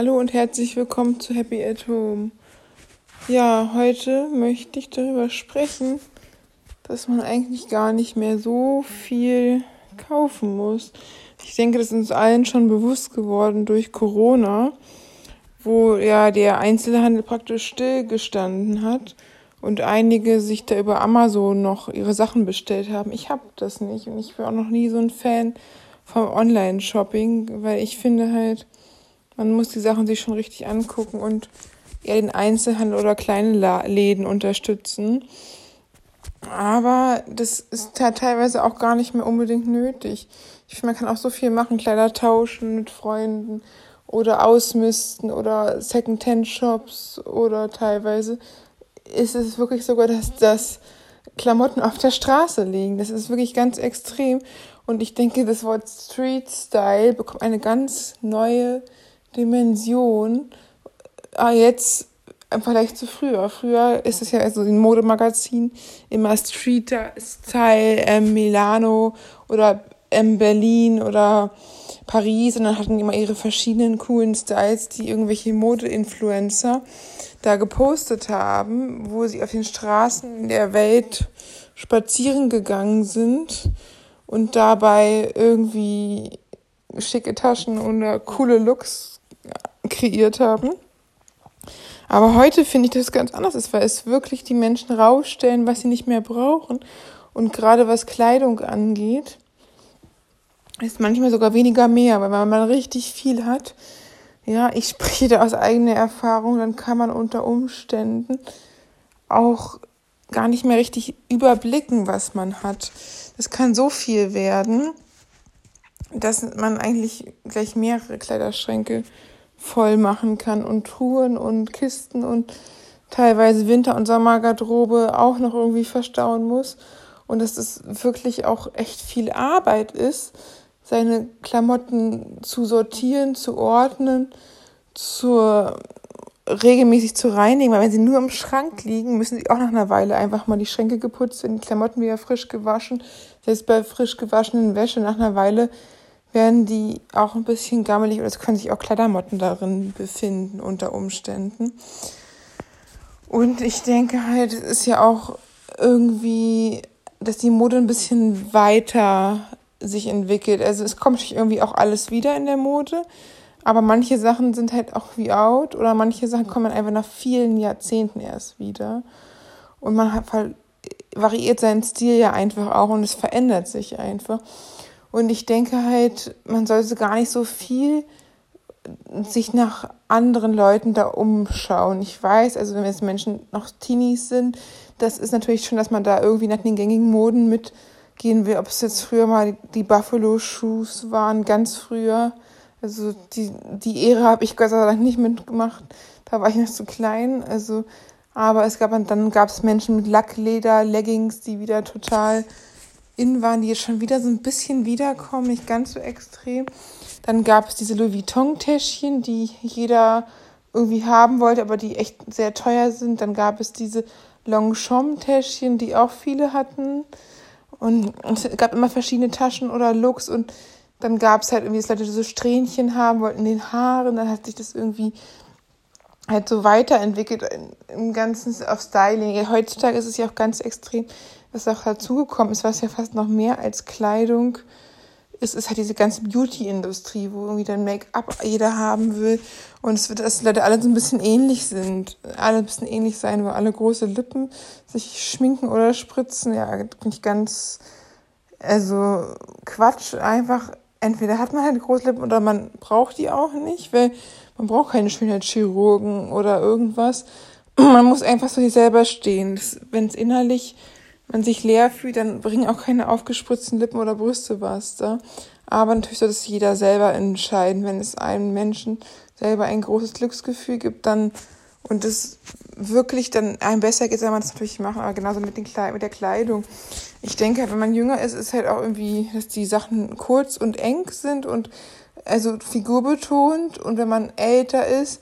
Hallo und herzlich willkommen zu Happy at Home. Ja, heute möchte ich darüber sprechen, dass man eigentlich gar nicht mehr so viel kaufen muss. Ich denke, das ist uns allen schon bewusst geworden durch Corona, wo ja der Einzelhandel praktisch stillgestanden hat und einige sich da über Amazon noch ihre Sachen bestellt haben. Ich habe das nicht und ich war auch noch nie so ein Fan vom Online-Shopping, weil ich finde halt, man muss die Sachen sich schon richtig angucken und eher den Einzelhandel oder kleine Läden unterstützen. Aber das ist teilweise auch gar nicht mehr unbedingt nötig. Ich finde, man kann auch so viel machen, Kleider tauschen mit Freunden oder ausmisten oder Second-Hand-Shops oder teilweise ist es wirklich sogar, dass das Klamotten auf der Straße liegen. Das ist wirklich ganz extrem. Und ich denke, das Wort Street Style bekommt eine ganz neue Dimension. Ah, jetzt im Vergleich zu früher. Früher ist es ja also ein Modemagazin immer Street Style, ähm, Milano oder ähm, Berlin oder Paris und dann hatten die immer ihre verschiedenen coolen Styles, die irgendwelche Mode-Influencer da gepostet haben, wo sie auf den Straßen der Welt spazieren gegangen sind und dabei irgendwie schicke Taschen oder coole Looks kreiert haben. Aber heute finde ich das ganz anders ist, weil es wirklich die Menschen rausstellen, was sie nicht mehr brauchen. Und gerade was Kleidung angeht, ist manchmal sogar weniger mehr, weil wenn man richtig viel hat, ja, ich spreche da aus eigener Erfahrung, dann kann man unter Umständen auch gar nicht mehr richtig überblicken, was man hat. Das kann so viel werden, dass man eigentlich gleich mehrere Kleiderschränke voll machen kann und Truhen und Kisten und teilweise Winter- und Sommergarderobe auch noch irgendwie verstauen muss. Und dass es wirklich auch echt viel Arbeit ist, seine Klamotten zu sortieren, zu ordnen, zur regelmäßig zu reinigen, weil wenn sie nur im Schrank liegen, müssen sie auch nach einer Weile einfach mal die Schränke geputzt werden, die Klamotten wieder frisch gewaschen. Selbst bei frisch gewaschenen Wäsche nach einer Weile werden die auch ein bisschen gammelig oder es können sich auch Kleidermotten darin befinden unter Umständen. Und ich denke halt, es ist ja auch irgendwie, dass die Mode ein bisschen weiter sich entwickelt. Also es kommt natürlich irgendwie auch alles wieder in der Mode, aber manche Sachen sind halt auch wie out oder manche Sachen kommen einfach nach vielen Jahrzehnten erst wieder. Und man hat variiert seinen Stil ja einfach auch und es verändert sich einfach. Und ich denke halt, man sollte gar nicht so viel sich nach anderen Leuten da umschauen. Ich weiß, also wenn jetzt Menschen noch Teenies sind, das ist natürlich schon, dass man da irgendwie nach den gängigen Moden mit gehen wir, ob es jetzt früher mal die Buffalo Shoes waren, ganz früher. Also die, die Ehre habe ich Gott sei Dank nicht mitgemacht. Da war ich noch zu klein. Also, aber es gab dann gab es Menschen mit Lackleder, Leggings, die wieder total in waren, die jetzt schon wieder so ein bisschen wiederkommen, nicht ganz so extrem. Dann gab es diese Louis Vuitton-Täschchen, die jeder irgendwie haben wollte, aber die echt sehr teuer sind. Dann gab es diese Longchamp-Täschchen, die auch viele hatten. Und es gab immer verschiedene Taschen oder Looks und dann gab es halt irgendwie, dass Leute so Strähnchen haben wollten in den Haaren, dann hat sich das irgendwie halt so weiterentwickelt im Ganzen auf Styling. Heutzutage ist es ja auch ganz extrem, was auch dazugekommen ist, was ja fast noch mehr als Kleidung ist, ist halt diese ganze Beauty-Industrie, wo irgendwie dann Make-up jeder haben will und es wird, dass Leute alle so ein bisschen ähnlich sind, alle ein bisschen ähnlich sein, wo alle große Lippen sich schminken oder spritzen, ja, bin ich ganz, also Quatsch, einfach, entweder hat man halt große Lippen oder man braucht die auch nicht, weil man braucht keine Schönheitschirurgen oder irgendwas. Man muss einfach so hier selber stehen. Wenn es innerlich man sich leer fühlt, dann bringen auch keine aufgespritzten Lippen oder Brüste was da. Aber natürlich soll das jeder selber entscheiden. Wenn es einem Menschen selber ein großes Glücksgefühl gibt, dann und es wirklich dann einem besser geht, soll man das natürlich machen, aber genauso mit, den Kleid mit der Kleidung. Ich denke, wenn man jünger ist, ist halt auch irgendwie, dass die Sachen kurz und eng sind und also figurbetont und wenn man älter ist,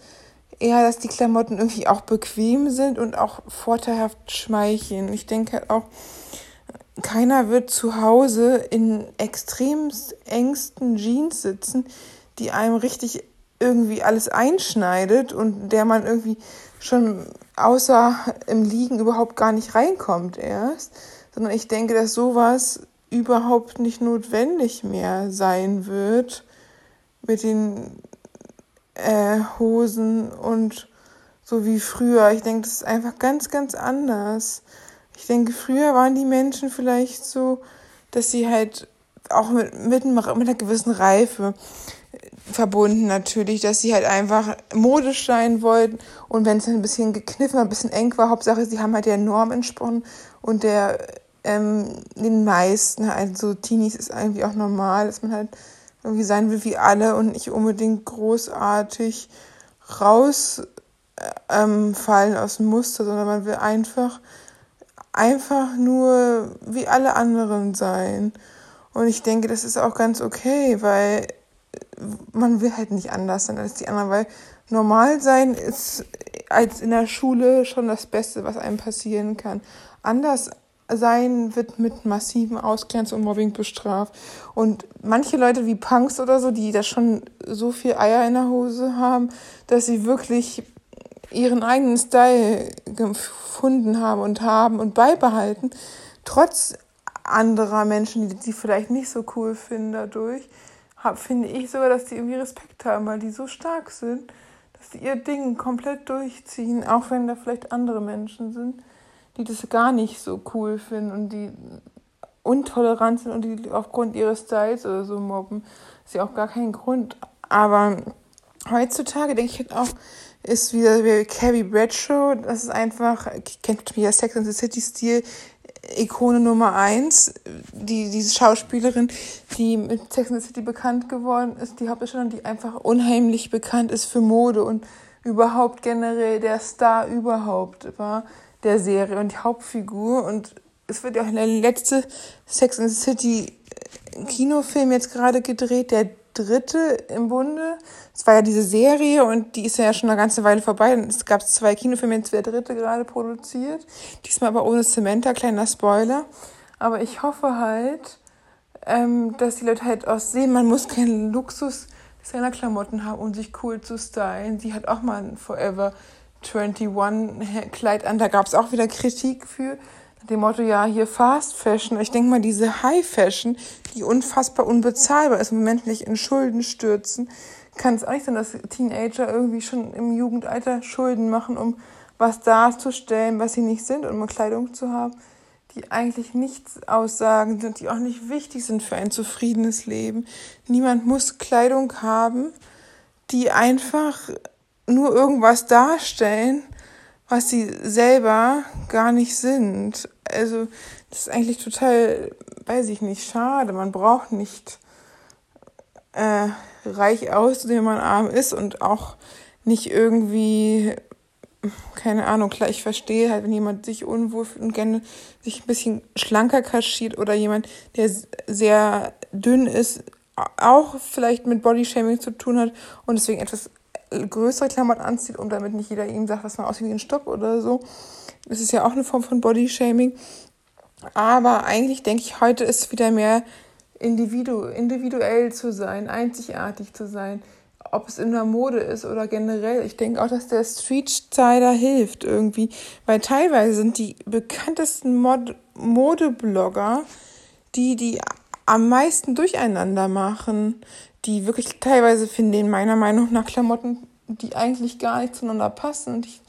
eher, dass die Klamotten irgendwie auch bequem sind und auch vorteilhaft schmeicheln. Ich denke auch, keiner wird zu Hause in extremst engsten Jeans sitzen, die einem richtig irgendwie alles einschneidet und der man irgendwie schon außer im Liegen überhaupt gar nicht reinkommt erst, sondern ich denke, dass sowas überhaupt nicht notwendig mehr sein wird mit den äh, Hosen und so wie früher. Ich denke, das ist einfach ganz, ganz anders. Ich denke, früher waren die Menschen vielleicht so, dass sie halt auch mit, mit, mit einer gewissen Reife verbunden natürlich, dass sie halt einfach modisch sein wollten und wenn es ein bisschen gekniffen, ein bisschen eng war, Hauptsache sie haben halt der Norm entsprochen und der ähm, den meisten, also Teenies ist eigentlich auch normal, dass man halt irgendwie sein will wie alle und nicht unbedingt großartig rausfallen ähm, aus dem Muster, sondern man will einfach einfach nur wie alle anderen sein. Und ich denke, das ist auch ganz okay, weil man will halt nicht anders sein als die anderen, weil normal sein ist als in der Schule schon das Beste, was einem passieren kann. Anders sein wird mit massiven Ausgrenzung und Mobbing bestraft. Und manche Leute wie Punks oder so, die da schon so viel Eier in der Hose haben, dass sie wirklich ihren eigenen Style gefunden haben und haben und beibehalten, trotz anderer Menschen, die sie vielleicht nicht so cool finden dadurch, hab, finde ich sogar, dass die irgendwie Respekt haben, weil die so stark sind, dass die ihr Ding komplett durchziehen, auch wenn da vielleicht andere Menschen sind, die das gar nicht so cool finden und die untolerant sind und die aufgrund ihres Styles oder so mobben. Ist ja auch gar kein Grund. Aber heutzutage denke ich halt auch, ist wieder wie Carrie Bradshaw, das ist einfach, kennt mich ja Sex and the City Stil, Ikone Nummer eins, die, diese Schauspielerin, die mit Sex and the City bekannt geworden ist, die Hauptdarstellerin, die einfach unheimlich bekannt ist für Mode und überhaupt generell der Star überhaupt war der Serie und die Hauptfigur und es wird ja auch der letzte Sex and the City Kinofilm jetzt gerade gedreht, der dritte im Bunde. Es war ja diese Serie und die ist ja schon eine ganze Weile vorbei. Es gab zwei Kinofilme, jetzt wird der dritte gerade produziert. Diesmal aber ohne Samantha, kleiner Spoiler. Aber ich hoffe halt, ähm, dass die Leute halt auch sehen, man muss keinen Luxus seiner Klamotten haben, um sich cool zu stylen. Die hat auch mal ein Forever 21 Kleid an. Da gab es auch wieder Kritik für dem Motto, ja, hier Fast Fashion. Ich denke mal, diese High Fashion, die unfassbar unbezahlbar ist, Moment nicht in Schulden stürzen, kann es auch nicht sein, dass Teenager irgendwie schon im Jugendalter Schulden machen, um was darzustellen, was sie nicht sind, um Kleidung zu haben, die eigentlich nichts aussagen sind, die auch nicht wichtig sind für ein zufriedenes Leben. Niemand muss Kleidung haben, die einfach nur irgendwas darstellen, was sie selber gar nicht sind. Also das ist eigentlich total, weiß ich nicht, schade. Man braucht nicht äh, reich auszusehen, wenn man arm ist und auch nicht irgendwie, keine Ahnung, klar, ich verstehe halt, wenn jemand sich unwohl fühlt und gerne sich ein bisschen schlanker kaschiert oder jemand, der sehr dünn ist, auch vielleicht mit Bodyshaming zu tun hat und deswegen etwas größere Klamotten anzieht, um damit nicht jeder ihm sagt, was man aussieht wie ein Stock oder so. Das ist ja auch eine Form von Bodyshaming. Aber eigentlich denke ich, heute ist wieder mehr individu individuell zu sein, einzigartig zu sein. Ob es in der Mode ist oder generell. Ich denke auch, dass der Street Styler hilft irgendwie. Weil teilweise sind die bekanntesten Mod Modeblogger, die die am meisten durcheinander machen die wirklich teilweise finden meiner Meinung nach Klamotten, die eigentlich gar nicht zueinander passen. Und ich,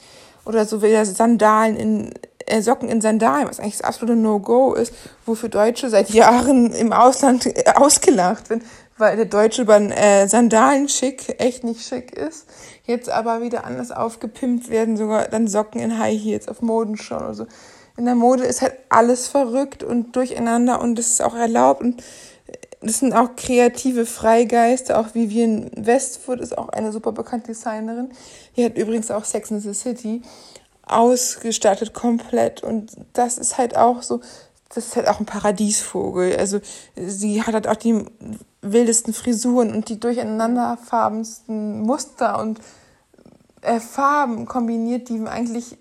oder so wie Sandalen in äh, Socken in Sandalen, was eigentlich das absolute No-Go ist, wofür Deutsche seit Jahren im Ausland äh, ausgelacht werden, weil der Deutsche über äh, Sandalen schick echt nicht schick ist. Jetzt aber wieder anders aufgepimpt werden, sogar dann Socken in High Heels auf Modenschau oder so. In der Mode ist halt alles verrückt und durcheinander und das ist auch erlaubt und das sind auch kreative Freigeister, auch Vivian Westwood ist auch eine super bekannte Designerin. Die hat übrigens auch Sex in the City ausgestattet komplett und das ist halt auch so, das ist halt auch ein Paradiesvogel. Also sie hat halt auch die wildesten Frisuren und die durcheinanderfarbensten Muster und äh, Farben kombiniert, die eigentlich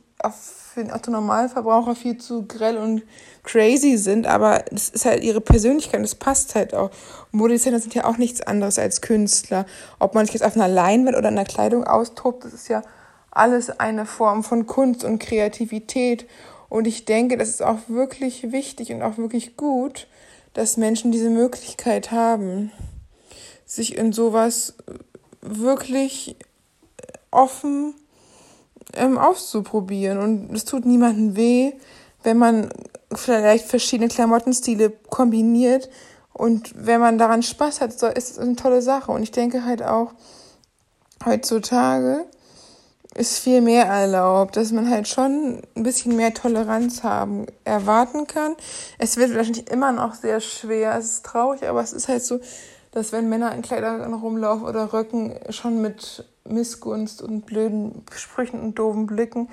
für den Autonormalverbraucher viel zu grell und crazy sind, aber das ist halt ihre Persönlichkeit, das passt halt auch. Modedesigner sind ja auch nichts anderes als Künstler. Ob man sich jetzt auf einer Leinwand oder in der Kleidung austobt, das ist ja alles eine Form von Kunst und Kreativität. Und ich denke, das ist auch wirklich wichtig und auch wirklich gut, dass Menschen diese Möglichkeit haben, sich in sowas wirklich offen ähm, auszuprobieren. Und es tut niemandem weh, wenn man vielleicht verschiedene Klamottenstile kombiniert. Und wenn man daran Spaß hat, ist es eine tolle Sache. Und ich denke halt auch, heutzutage ist viel mehr erlaubt, dass man halt schon ein bisschen mehr Toleranz haben, erwarten kann. Es wird wahrscheinlich immer noch sehr schwer, es ist traurig, aber es ist halt so, dass wenn Männer in Kleidern rumlaufen oder Röcken schon mit Missgunst und blöden Sprüchen und doofen Blicken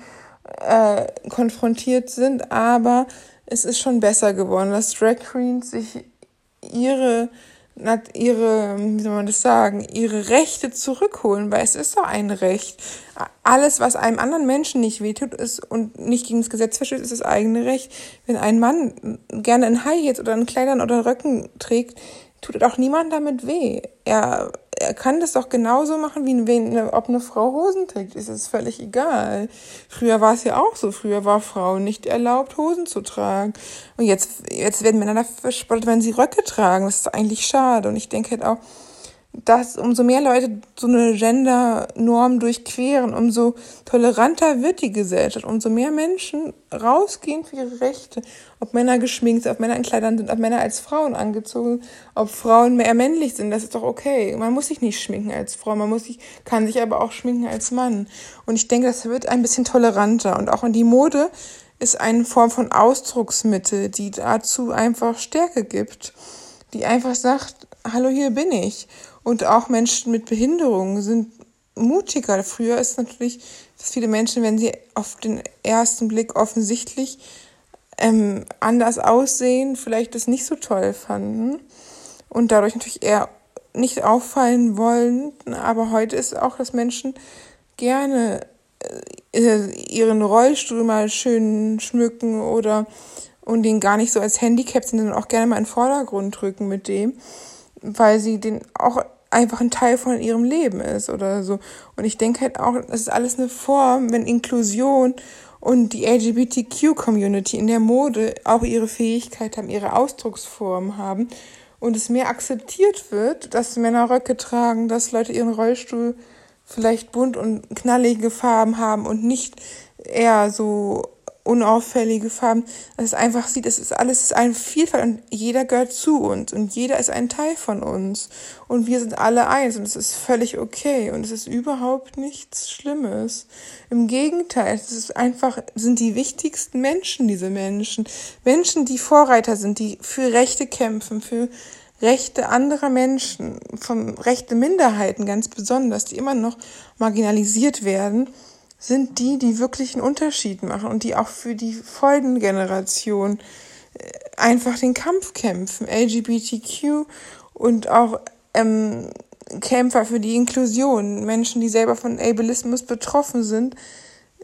äh, konfrontiert sind, aber es ist schon besser geworden, dass Drag Queens sich ihre ihre, wie soll man das sagen, ihre Rechte zurückholen, weil es ist doch ein Recht. Alles, was einem anderen Menschen nicht wehtut ist und nicht gegen das Gesetz verstößt, ist das eigene Recht. Wenn ein Mann gerne in High Heels oder in Kleidern oder Röcken trägt, tut auch niemand damit weh. Er, er kann das doch genauso machen, wie wenn, ob eine Frau Hosen trägt. Es ist völlig egal. Früher war es ja auch so. Früher war Frauen nicht erlaubt, Hosen zu tragen. Und jetzt, jetzt werden Männer dafür verspottet, wenn sie Röcke tragen. Das ist eigentlich schade. Und ich denke halt auch, dass umso mehr Leute so eine Gender-Norm durchqueren, umso toleranter wird die Gesellschaft, umso mehr Menschen rausgehen für ihre Rechte. Ob Männer geschminkt sind, ob Männer in Kleidern sind, ob Männer als Frauen angezogen, ob Frauen mehr männlich sind, das ist doch okay. Man muss sich nicht schminken als Frau, man muss sich, kann sich aber auch schminken als Mann. Und ich denke, das wird ein bisschen toleranter. Und auch in die Mode ist eine Form von Ausdrucksmittel, die dazu einfach Stärke gibt, die einfach sagt, hallo, hier bin ich. Und auch Menschen mit Behinderungen sind mutiger. Früher ist natürlich, dass viele Menschen, wenn sie auf den ersten Blick offensichtlich ähm, anders aussehen, vielleicht das nicht so toll fanden und dadurch natürlich eher nicht auffallen wollen. Aber heute ist auch, dass Menschen gerne äh, ihren Rollstuhl mal schön schmücken oder und den gar nicht so als Handicap sind, sondern auch gerne mal in den Vordergrund drücken mit dem, weil sie den auch einfach ein Teil von ihrem Leben ist oder so. Und ich denke halt auch, das ist alles eine Form, wenn Inklusion und die LGBTQ-Community in der Mode auch ihre Fähigkeit haben, ihre Ausdrucksform haben und es mehr akzeptiert wird, dass Männer Röcke tragen, dass Leute ihren Rollstuhl vielleicht bunt und knallige Farben haben und nicht eher so unauffällige Farben, dass es einfach sieht, es ist alles ist eine Vielfalt und jeder gehört zu uns und jeder ist ein Teil von uns und wir sind alle eins und es ist völlig okay und es ist überhaupt nichts Schlimmes. Im Gegenteil, es ist einfach, sind die wichtigsten Menschen, diese Menschen. Menschen, die Vorreiter sind, die für Rechte kämpfen, für Rechte anderer Menschen, von Rechte Minderheiten ganz besonders, die immer noch marginalisiert werden sind die, die wirklich einen Unterschied machen und die auch für die folgende Generation äh, einfach den Kampf kämpfen. LGBTQ und auch ähm, Kämpfer für die Inklusion, Menschen, die selber von Ableismus betroffen sind,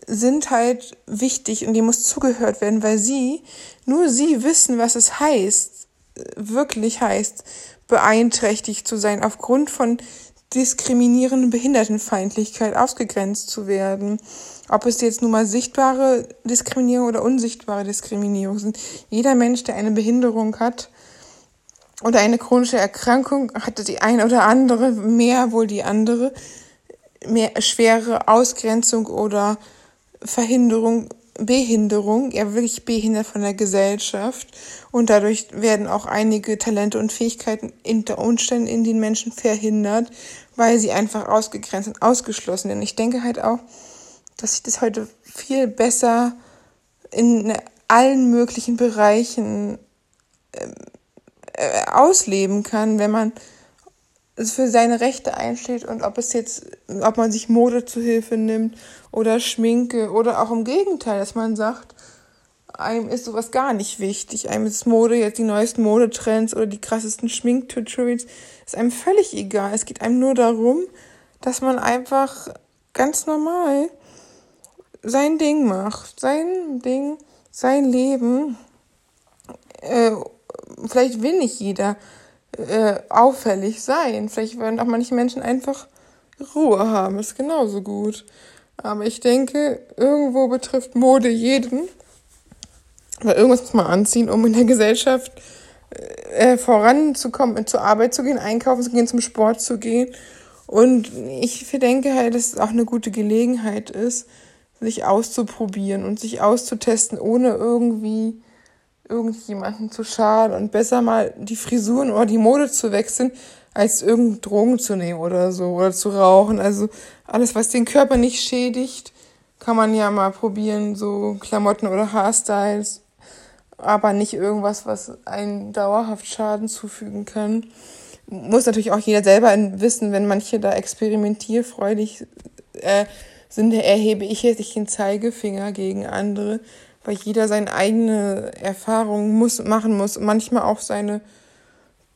sind halt wichtig und die muss zugehört werden, weil sie, nur sie wissen, was es heißt, wirklich heißt, beeinträchtigt zu sein aufgrund von diskriminierende Behindertenfeindlichkeit ausgegrenzt zu werden. Ob es jetzt nun mal sichtbare Diskriminierung oder unsichtbare Diskriminierung sind. Jeder Mensch, der eine Behinderung hat oder eine chronische Erkrankung, hatte die eine oder andere, mehr wohl die andere, mehr schwere Ausgrenzung oder Verhinderung Behinderung, ja wirklich behindert von der Gesellschaft und dadurch werden auch einige Talente und Fähigkeiten unter Umständen in den Menschen verhindert, weil sie einfach ausgegrenzt und ausgeschlossen sind. Ich denke halt auch, dass ich das heute viel besser in allen möglichen Bereichen ähm, äh, ausleben kann, wenn man für seine Rechte einsteht und ob es jetzt, ob man sich Mode zu Hilfe nimmt oder Schminke oder auch im Gegenteil, dass man sagt, einem ist sowas gar nicht wichtig. Einem ist Mode, jetzt die neuesten Modetrends oder die krassesten Schminktutorials, ist einem völlig egal. Es geht einem nur darum, dass man einfach ganz normal sein Ding macht, sein Ding, sein Leben. Äh, vielleicht will nicht jeder äh, auffällig sein. Vielleicht wollen auch manche Menschen einfach Ruhe haben. Ist genauso gut. Aber ich denke, irgendwo betrifft Mode jeden. Weil irgendwas muss man anziehen, um in der Gesellschaft äh, voranzukommen, zur Arbeit zu gehen, einkaufen zu gehen, zum Sport zu gehen. Und ich denke halt, dass es auch eine gute Gelegenheit ist, sich auszuprobieren und sich auszutesten, ohne irgendwie irgendjemanden zu schaden und besser mal die Frisuren oder die Mode zu wechseln, als irgendeine Drogen zu nehmen oder so oder zu rauchen. Also alles, was den Körper nicht schädigt, kann man ja mal probieren, so Klamotten oder Haarstyles, aber nicht irgendwas, was einen dauerhaft Schaden zufügen kann. Muss natürlich auch jeder selber wissen, wenn manche da experimentierfreudig äh, sind, erhebe ich jetzt den Zeigefinger gegen andere, weil jeder seine eigene Erfahrung muss, machen muss manchmal auch seine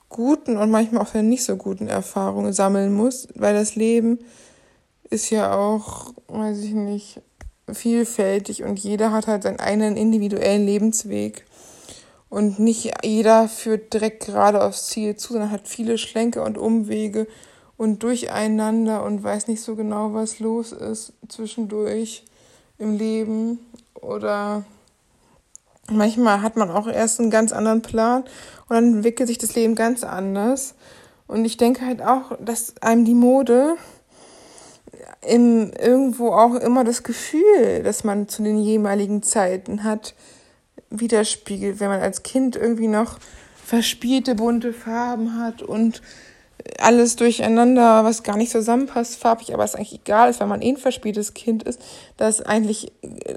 guten und manchmal auch seine nicht so guten Erfahrungen sammeln muss, weil das Leben ist ja auch, weiß ich nicht, vielfältig und jeder hat halt seinen eigenen individuellen Lebensweg. Und nicht jeder führt direkt gerade aufs Ziel zu, sondern hat viele Schlenke und Umwege und durcheinander und weiß nicht so genau, was los ist zwischendurch im Leben. Oder manchmal hat man auch erst einen ganz anderen Plan und dann entwickelt sich das Leben ganz anders. Und ich denke halt auch, dass einem die Mode im, irgendwo auch immer das Gefühl, das man zu den jeweiligen Zeiten hat, widerspiegelt, wenn man als Kind irgendwie noch verspielte bunte Farben hat und alles durcheinander, was gar nicht zusammenpasst, farbig, aber es eigentlich egal ist, weil man eh ein verspieltes Kind ist, dass eigentlich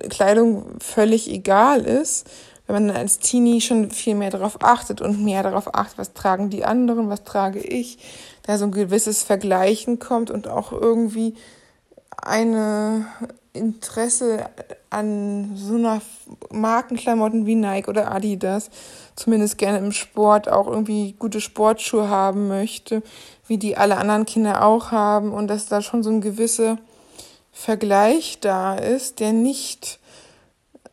Kleidung völlig egal ist. Wenn man als Teenie schon viel mehr darauf achtet und mehr darauf achtet, was tragen die anderen, was trage ich, da so ein gewisses Vergleichen kommt und auch irgendwie eine Interesse an so einer Markenklamotten wie Nike oder Adidas, zumindest gerne im Sport auch irgendwie gute Sportschuhe haben möchte, wie die alle anderen Kinder auch haben und dass da schon so ein gewisser Vergleich da ist, der nicht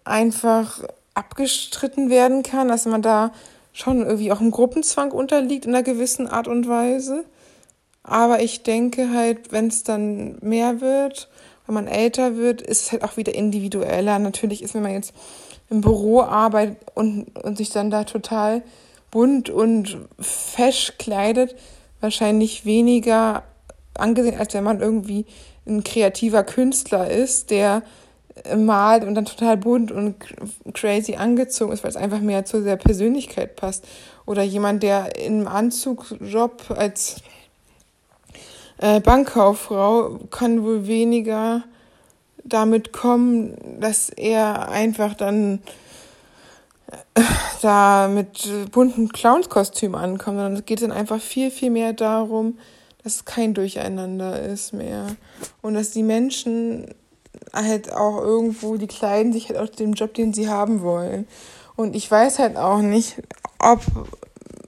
einfach abgestritten werden kann, dass man da schon irgendwie auch im Gruppenzwang unterliegt in einer gewissen Art und Weise. Aber ich denke halt, wenn es dann mehr wird, wenn man älter wird, ist es halt auch wieder individueller. Natürlich ist, wenn man jetzt im Büro arbeitet und, und sich dann da total bunt und fesch kleidet, wahrscheinlich weniger angesehen, als wenn man irgendwie ein kreativer Künstler ist, der malt und dann total bunt und crazy angezogen ist, weil es einfach mehr zu der Persönlichkeit passt. Oder jemand, der im Anzugjob als äh, Bankkauffrau kann wohl weniger damit kommen, dass er einfach dann äh, da mit bunten Clownskostüm ankommt, sondern es geht dann einfach viel, viel mehr darum, dass es kein Durcheinander ist mehr und dass die Menschen halt auch irgendwo, die kleiden sich halt aus dem Job, den sie haben wollen. Und ich weiß halt auch nicht, ob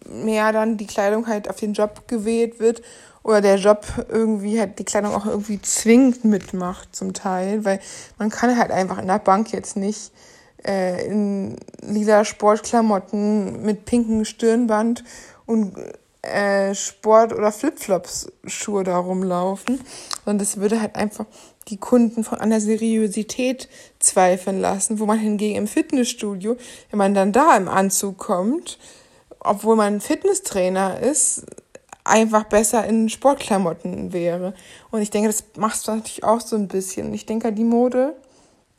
mehr dann die Kleidung halt auf den Job gewählt wird oder der Job irgendwie halt die Kleidung auch irgendwie zwingend mitmacht zum Teil, weil man kann halt einfach in der Bank jetzt nicht äh, in lila Sportklamotten mit pinkem Stirnband und äh, Sport- oder Flipflops Schuhe da rumlaufen, sondern das würde halt einfach die Kunden von einer Seriosität zweifeln lassen, wo man hingegen im Fitnessstudio, wenn man dann da im Anzug kommt, obwohl man Fitnesstrainer ist, einfach besser in Sportklamotten wäre. Und ich denke, das machst du natürlich auch so ein bisschen. Ich denke, die Mode,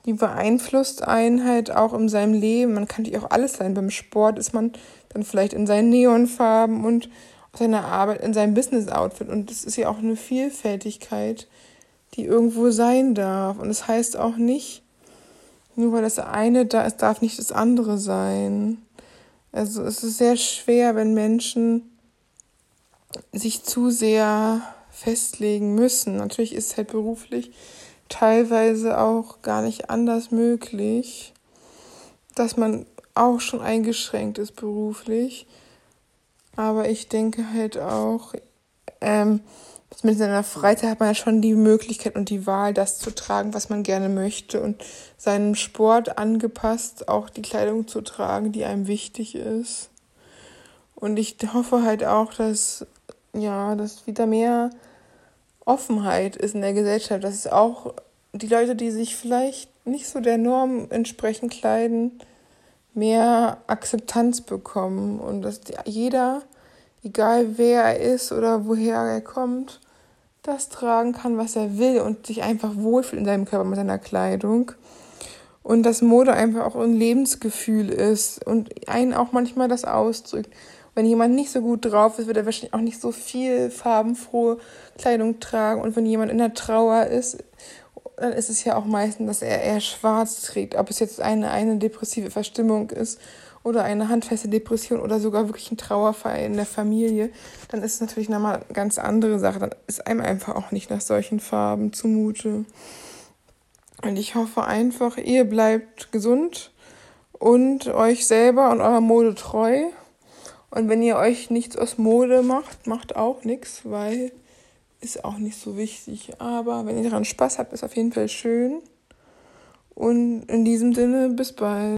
die beeinflusst einen halt auch in seinem Leben. Man kann natürlich auch alles sein. Beim Sport ist man dann vielleicht in seinen Neonfarben und seiner Arbeit, in seinem Business-Outfit. Und das ist ja auch eine Vielfältigkeit, die irgendwo sein darf. Und es das heißt auch nicht, nur weil das eine da ist, darf nicht das andere sein. Also es ist sehr schwer, wenn Menschen sich zu sehr festlegen müssen. Natürlich ist es halt beruflich teilweise auch gar nicht anders möglich, dass man auch schon eingeschränkt ist beruflich. Aber ich denke halt auch, ähm, zumindest in der Freizeit hat man ja schon die Möglichkeit und die Wahl, das zu tragen, was man gerne möchte und seinem Sport angepasst auch die Kleidung zu tragen, die einem wichtig ist. Und ich hoffe halt auch, dass, ja, dass wieder mehr Offenheit ist in der Gesellschaft, dass es auch die Leute, die sich vielleicht nicht so der Norm entsprechend kleiden, mehr Akzeptanz bekommen und dass jeder, egal wer er ist oder woher er kommt, das tragen kann, was er will und sich einfach wohlfühlt in seinem Körper mit seiner Kleidung. Und dass Mode einfach auch ein Lebensgefühl ist und einen auch manchmal das ausdrückt. Wenn jemand nicht so gut drauf ist, wird er wahrscheinlich auch nicht so viel farbenfrohe Kleidung tragen. Und wenn jemand in der Trauer ist, dann ist es ja auch meistens, dass er eher schwarz trägt. Ob es jetzt eine, eine depressive Verstimmung ist oder eine handfeste Depression oder sogar wirklich ein Trauerfall in der Familie, dann ist es natürlich nochmal eine ganz andere Sache. Dann ist einem einfach auch nicht nach solchen Farben zumute. Und ich hoffe einfach, ihr bleibt gesund und euch selber und eurer Mode treu. Und wenn ihr euch nichts aus Mode macht, macht auch nichts, weil ist auch nicht so wichtig. Aber wenn ihr daran Spaß habt, ist auf jeden Fall schön. Und in diesem Sinne, bis bald.